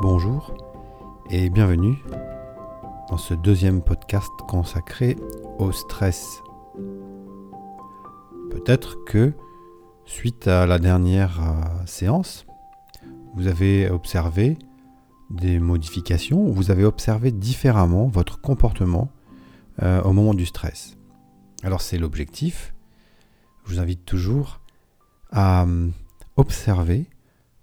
Bonjour et bienvenue dans ce deuxième podcast consacré au stress. Peut-être que suite à la dernière euh, séance, vous avez observé des modifications, ou vous avez observé différemment votre comportement euh, au moment du stress. Alors c'est l'objectif. Je vous invite toujours à euh, observer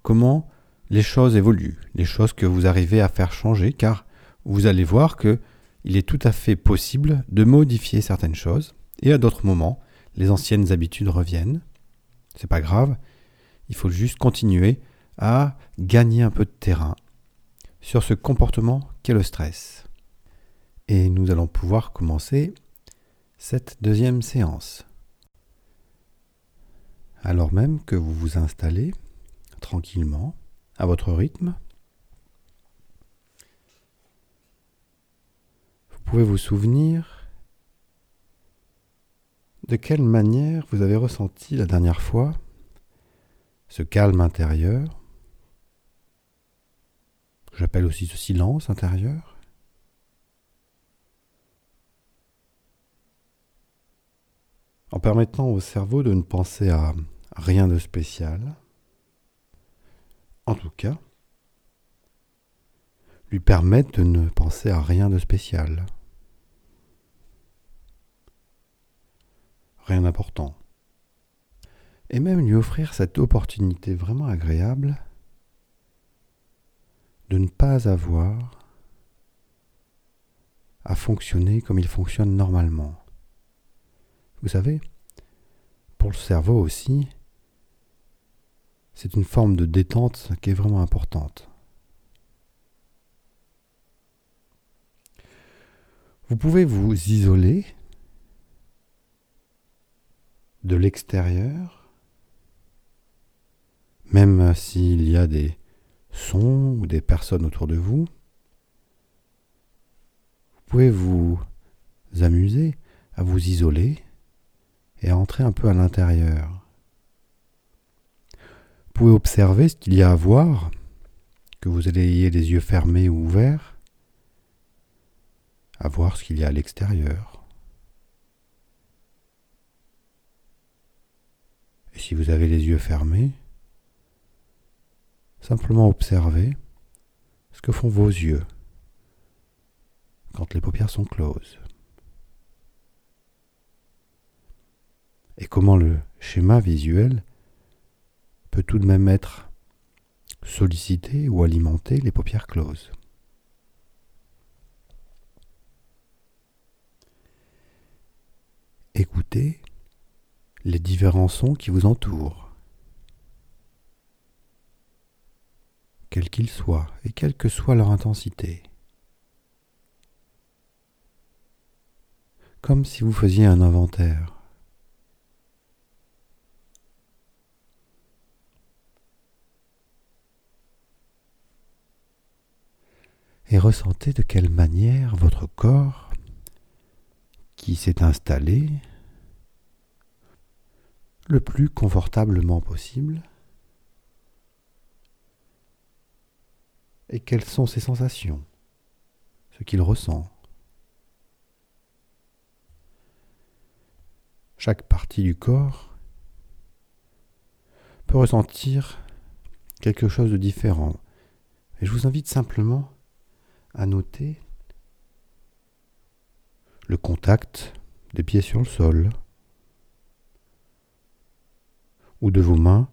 comment les choses évoluent, les choses que vous arrivez à faire changer, car vous allez voir que il est tout à fait possible de modifier certaines choses, et à d'autres moments, les anciennes habitudes reviennent. C'est pas grave, il faut juste continuer à gagner un peu de terrain sur ce comportement qu'est le stress. Et nous allons pouvoir commencer cette deuxième séance. Alors même que vous vous installez tranquillement, à votre rythme, vous pouvez vous souvenir de quelle manière vous avez ressenti la dernière fois ce calme intérieur, j'appelle aussi ce silence intérieur. En permettant au cerveau de ne penser à rien de spécial, cas, lui permettre de ne penser à rien de spécial. Rien d'important. Et même lui offrir cette opportunité vraiment agréable de ne pas avoir à fonctionner comme il fonctionne normalement. Vous savez, pour le cerveau aussi, c'est une forme de détente qui est vraiment importante. Vous pouvez vous isoler de l'extérieur, même s'il y a des sons ou des personnes autour de vous. Vous pouvez vous amuser à vous isoler et à entrer un peu à l'intérieur pouvez observer ce qu'il y a à voir, que vous ayez les yeux fermés ou ouverts, à voir ce qu'il y a à l'extérieur. Et si vous avez les yeux fermés, simplement observez ce que font vos yeux quand les paupières sont closes. Et comment le schéma visuel peut tout de même être sollicité ou alimenter les paupières closes. Écoutez les différents sons qui vous entourent, quels qu'ils soient et quelle que soit leur intensité. Comme si vous faisiez un inventaire. Et ressentez de quelle manière votre corps qui s'est installé le plus confortablement possible et quelles sont ses sensations, ce qu'il ressent. Chaque partie du corps peut ressentir quelque chose de différent. Et je vous invite simplement à noter le contact des pieds sur le sol ou de vos mains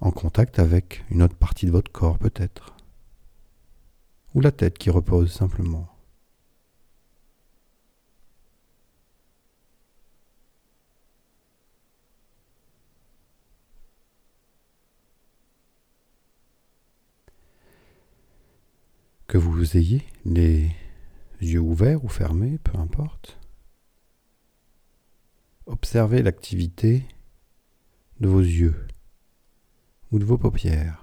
en contact avec une autre partie de votre corps peut-être, ou la tête qui repose simplement. Que vous ayez les yeux ouverts ou fermés, peu importe. Observez l'activité de vos yeux ou de vos paupières.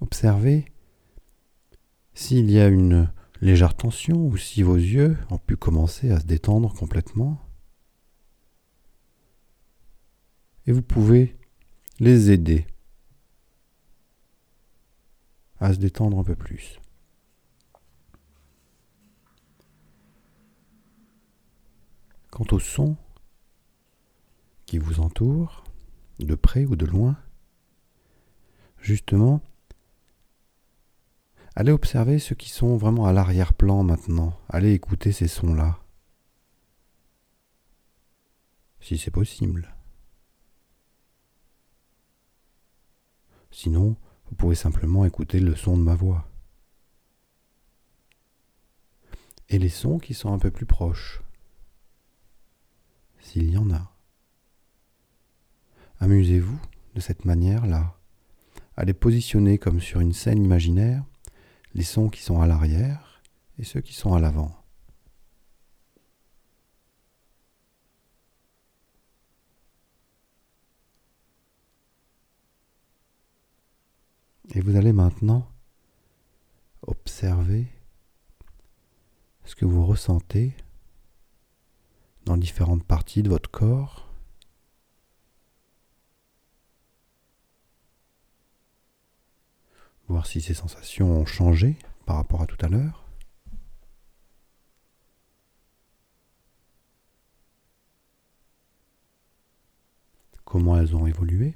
Observez s'il y a une légère tension ou si vos yeux ont pu commencer à se détendre complètement. Et vous pouvez les aider à se détendre un peu plus. Quant au son qui vous entoure, de près ou de loin, justement, allez observer ceux qui sont vraiment à l'arrière-plan maintenant. Allez écouter ces sons-là. Si c'est possible. Sinon, vous pouvez simplement écouter le son de ma voix. Et les sons qui sont un peu plus proches, s'il y en a. Amusez-vous de cette manière-là, à les positionner comme sur une scène imaginaire, les sons qui sont à l'arrière et ceux qui sont à l'avant. Et vous allez maintenant observer ce que vous ressentez dans différentes parties de votre corps. Voir si ces sensations ont changé par rapport à tout à l'heure. Comment elles ont évolué.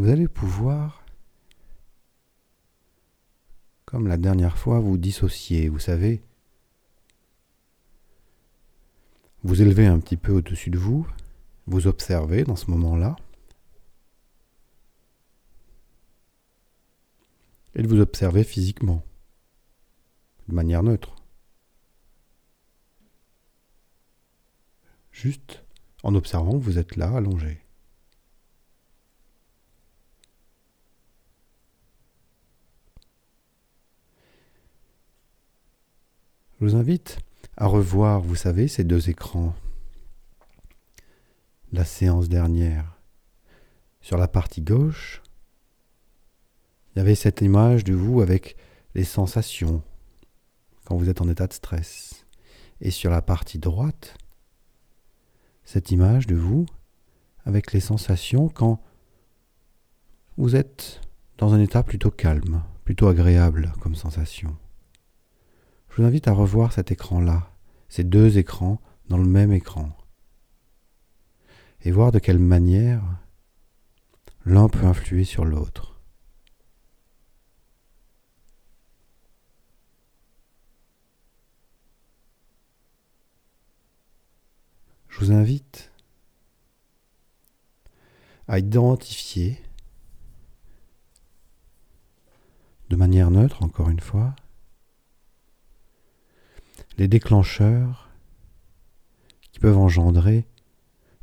Vous allez pouvoir, comme la dernière fois, vous dissocier. Vous savez, vous élevez un petit peu au-dessus de vous, vous observez dans ce moment-là, et vous observer physiquement, de manière neutre. Juste en observant que vous êtes là, allongé. Je vous invite à revoir, vous savez, ces deux écrans. La séance dernière. Sur la partie gauche, il y avait cette image de vous avec les sensations quand vous êtes en état de stress. Et sur la partie droite, cette image de vous avec les sensations quand vous êtes dans un état plutôt calme, plutôt agréable comme sensation je vous invite à revoir cet écran-là, ces deux écrans dans le même écran, et voir de quelle manière l'un peut influer sur l'autre. Je vous invite à identifier de manière neutre, encore une fois, les déclencheurs qui peuvent engendrer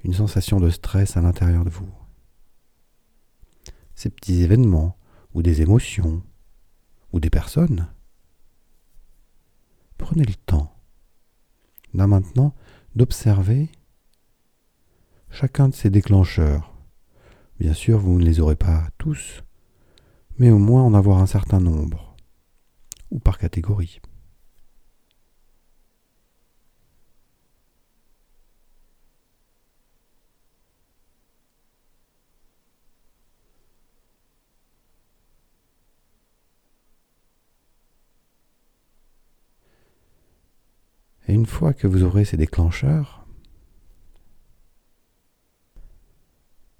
une sensation de stress à l'intérieur de vous. Ces petits événements, ou des émotions, ou des personnes. Prenez le temps, là maintenant, d'observer chacun de ces déclencheurs. Bien sûr, vous ne les aurez pas tous, mais au moins en avoir un certain nombre, ou par catégorie. Fois que vous aurez ces déclencheurs,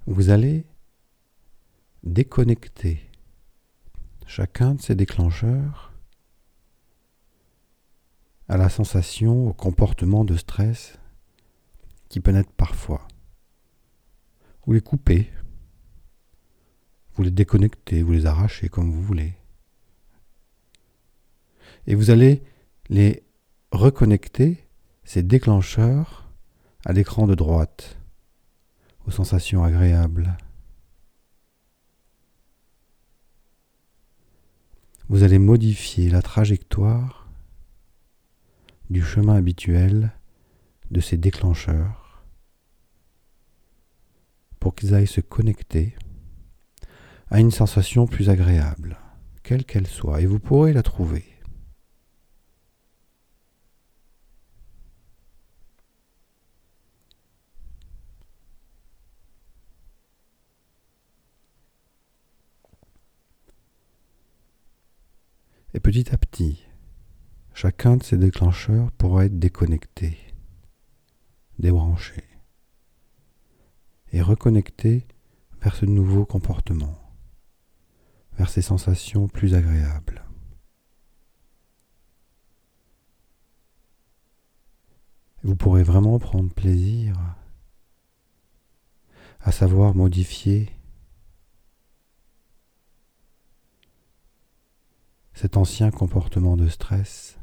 vous allez déconnecter chacun de ces déclencheurs à la sensation, au comportement de stress qui peut naître parfois. Vous les coupez, vous les déconnectez, vous les arrachez comme vous voulez. Et vous allez les reconnecter ces déclencheurs à l'écran de droite, aux sensations agréables. Vous allez modifier la trajectoire du chemin habituel de ces déclencheurs pour qu'ils aillent se connecter à une sensation plus agréable, quelle qu'elle soit, et vous pourrez la trouver. Et petit à petit, chacun de ces déclencheurs pourra être déconnecté, débranché et reconnecté vers ce nouveau comportement, vers ces sensations plus agréables. Vous pourrez vraiment prendre plaisir à savoir modifier cet ancien comportement de stress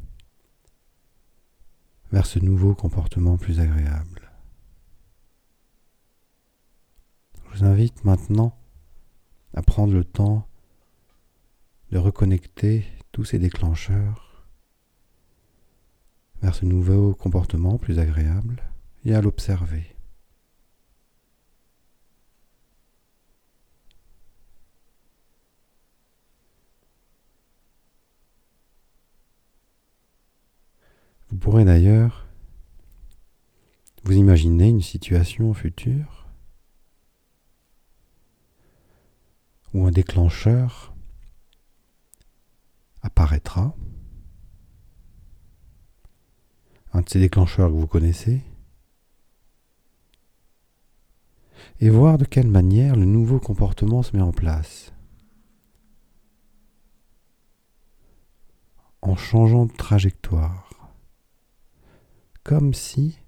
vers ce nouveau comportement plus agréable. Je vous invite maintenant à prendre le temps de reconnecter tous ces déclencheurs vers ce nouveau comportement plus agréable et à l'observer. Vous pourrez d'ailleurs vous imaginer une situation future où un déclencheur apparaîtra, un de ces déclencheurs que vous connaissez, et voir de quelle manière le nouveau comportement se met en place. En changeant de trajectoire comme si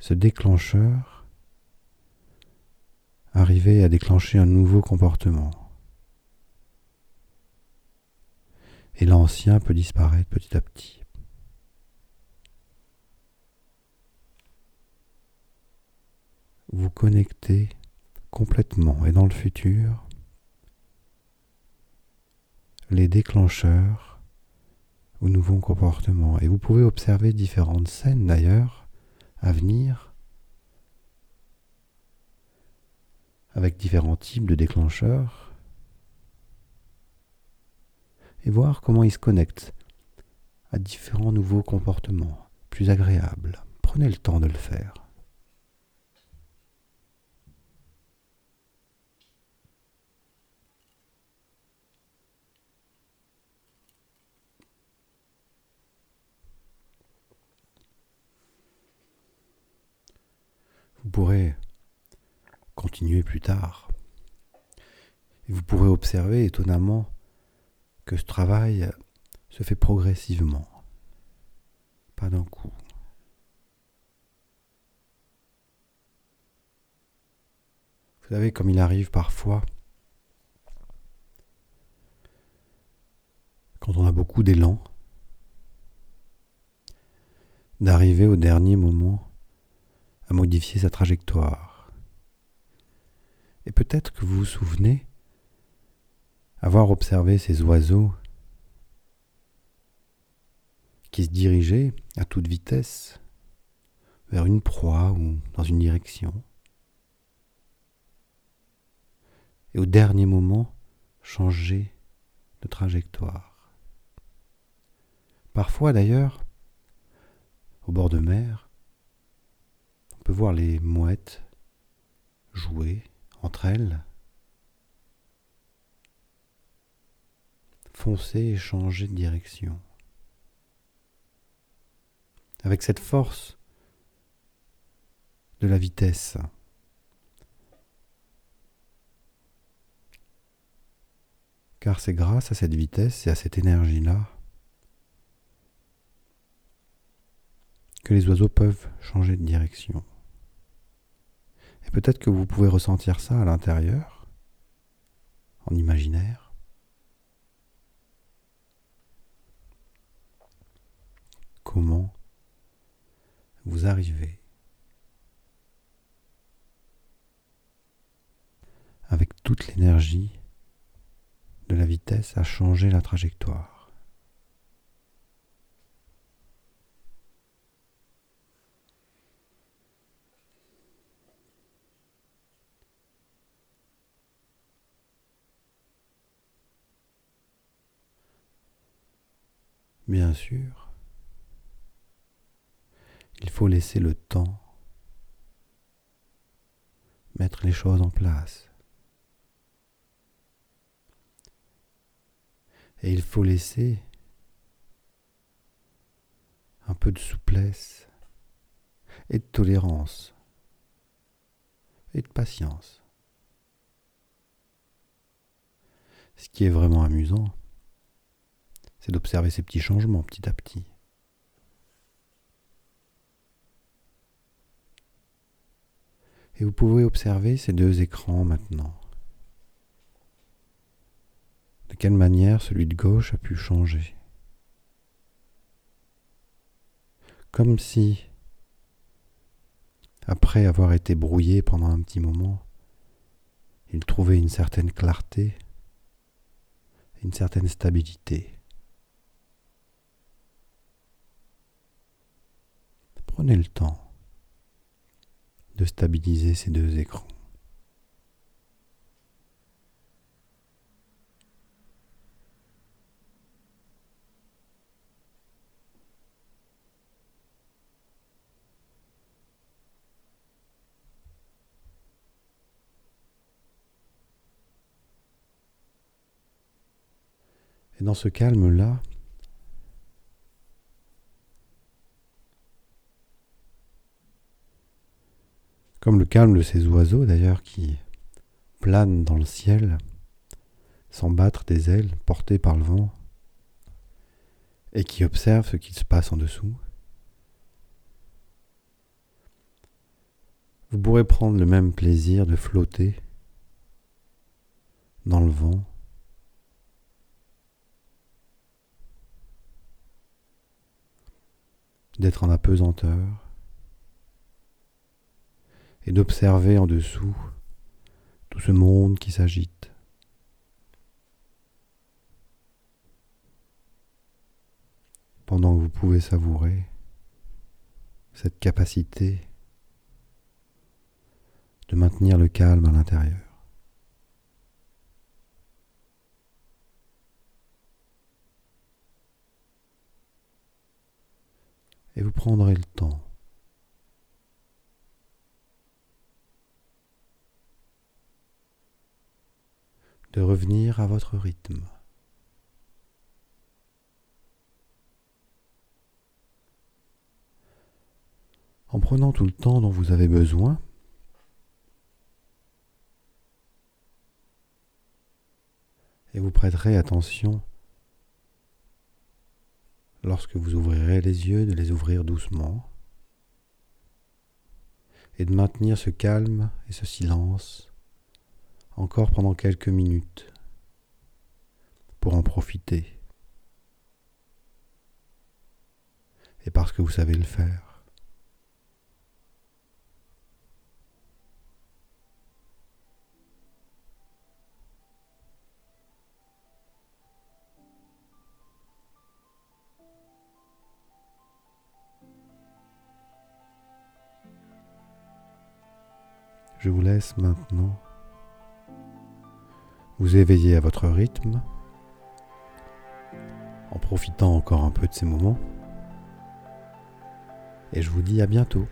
ce déclencheur arrivait à déclencher un nouveau comportement. Et l'ancien peut disparaître petit à petit. Vous connectez complètement et dans le futur les déclencheurs aux nouveaux comportements. Et vous pouvez observer différentes scènes d'ailleurs à venir avec différents types de déclencheurs et voir comment ils se connectent à différents nouveaux comportements plus agréables. Prenez le temps de le faire. Vous pourrez continuer plus tard. Et vous pourrez observer étonnamment que ce travail se fait progressivement, pas d'un coup. Vous savez, comme il arrive parfois, quand on a beaucoup d'élan, d'arriver au dernier moment à modifier sa trajectoire. Et peut-être que vous vous souvenez avoir observé ces oiseaux qui se dirigeaient à toute vitesse vers une proie ou dans une direction. Et au dernier moment, changer de trajectoire. Parfois d'ailleurs, au bord de mer, voir les mouettes jouer entre elles, foncer et changer de direction. Avec cette force de la vitesse. Car c'est grâce à cette vitesse et à cette énergie-là que les oiseaux peuvent changer de direction. Et peut-être que vous pouvez ressentir ça à l'intérieur, en imaginaire. Comment vous arrivez avec toute l'énergie de la vitesse à changer la trajectoire? Bien sûr, il faut laisser le temps mettre les choses en place. Et il faut laisser un peu de souplesse et de tolérance et de patience. Ce qui est vraiment amusant, c'est d'observer ces petits changements petit à petit. Et vous pouvez observer ces deux écrans maintenant. De quelle manière celui de gauche a pu changer. Comme si, après avoir été brouillé pendant un petit moment, il trouvait une certaine clarté, une certaine stabilité. Prenez le temps de stabiliser ces deux écrans. Et dans ce calme-là, comme le calme de ces oiseaux d'ailleurs qui planent dans le ciel sans battre des ailes portées par le vent et qui observent ce qui se passe en dessous. Vous pourrez prendre le même plaisir de flotter dans le vent d'être en apesanteur et d'observer en dessous tout ce monde qui s'agite. Pendant que vous pouvez savourer cette capacité de maintenir le calme à l'intérieur. Et vous prendrez le temps de revenir à votre rythme. En prenant tout le temps dont vous avez besoin, et vous prêterez attention lorsque vous ouvrirez les yeux de les ouvrir doucement et de maintenir ce calme et ce silence encore pendant quelques minutes pour en profiter. Et parce que vous savez le faire. Je vous laisse maintenant vous éveillez à votre rythme en profitant encore un peu de ces moments. Et je vous dis à bientôt.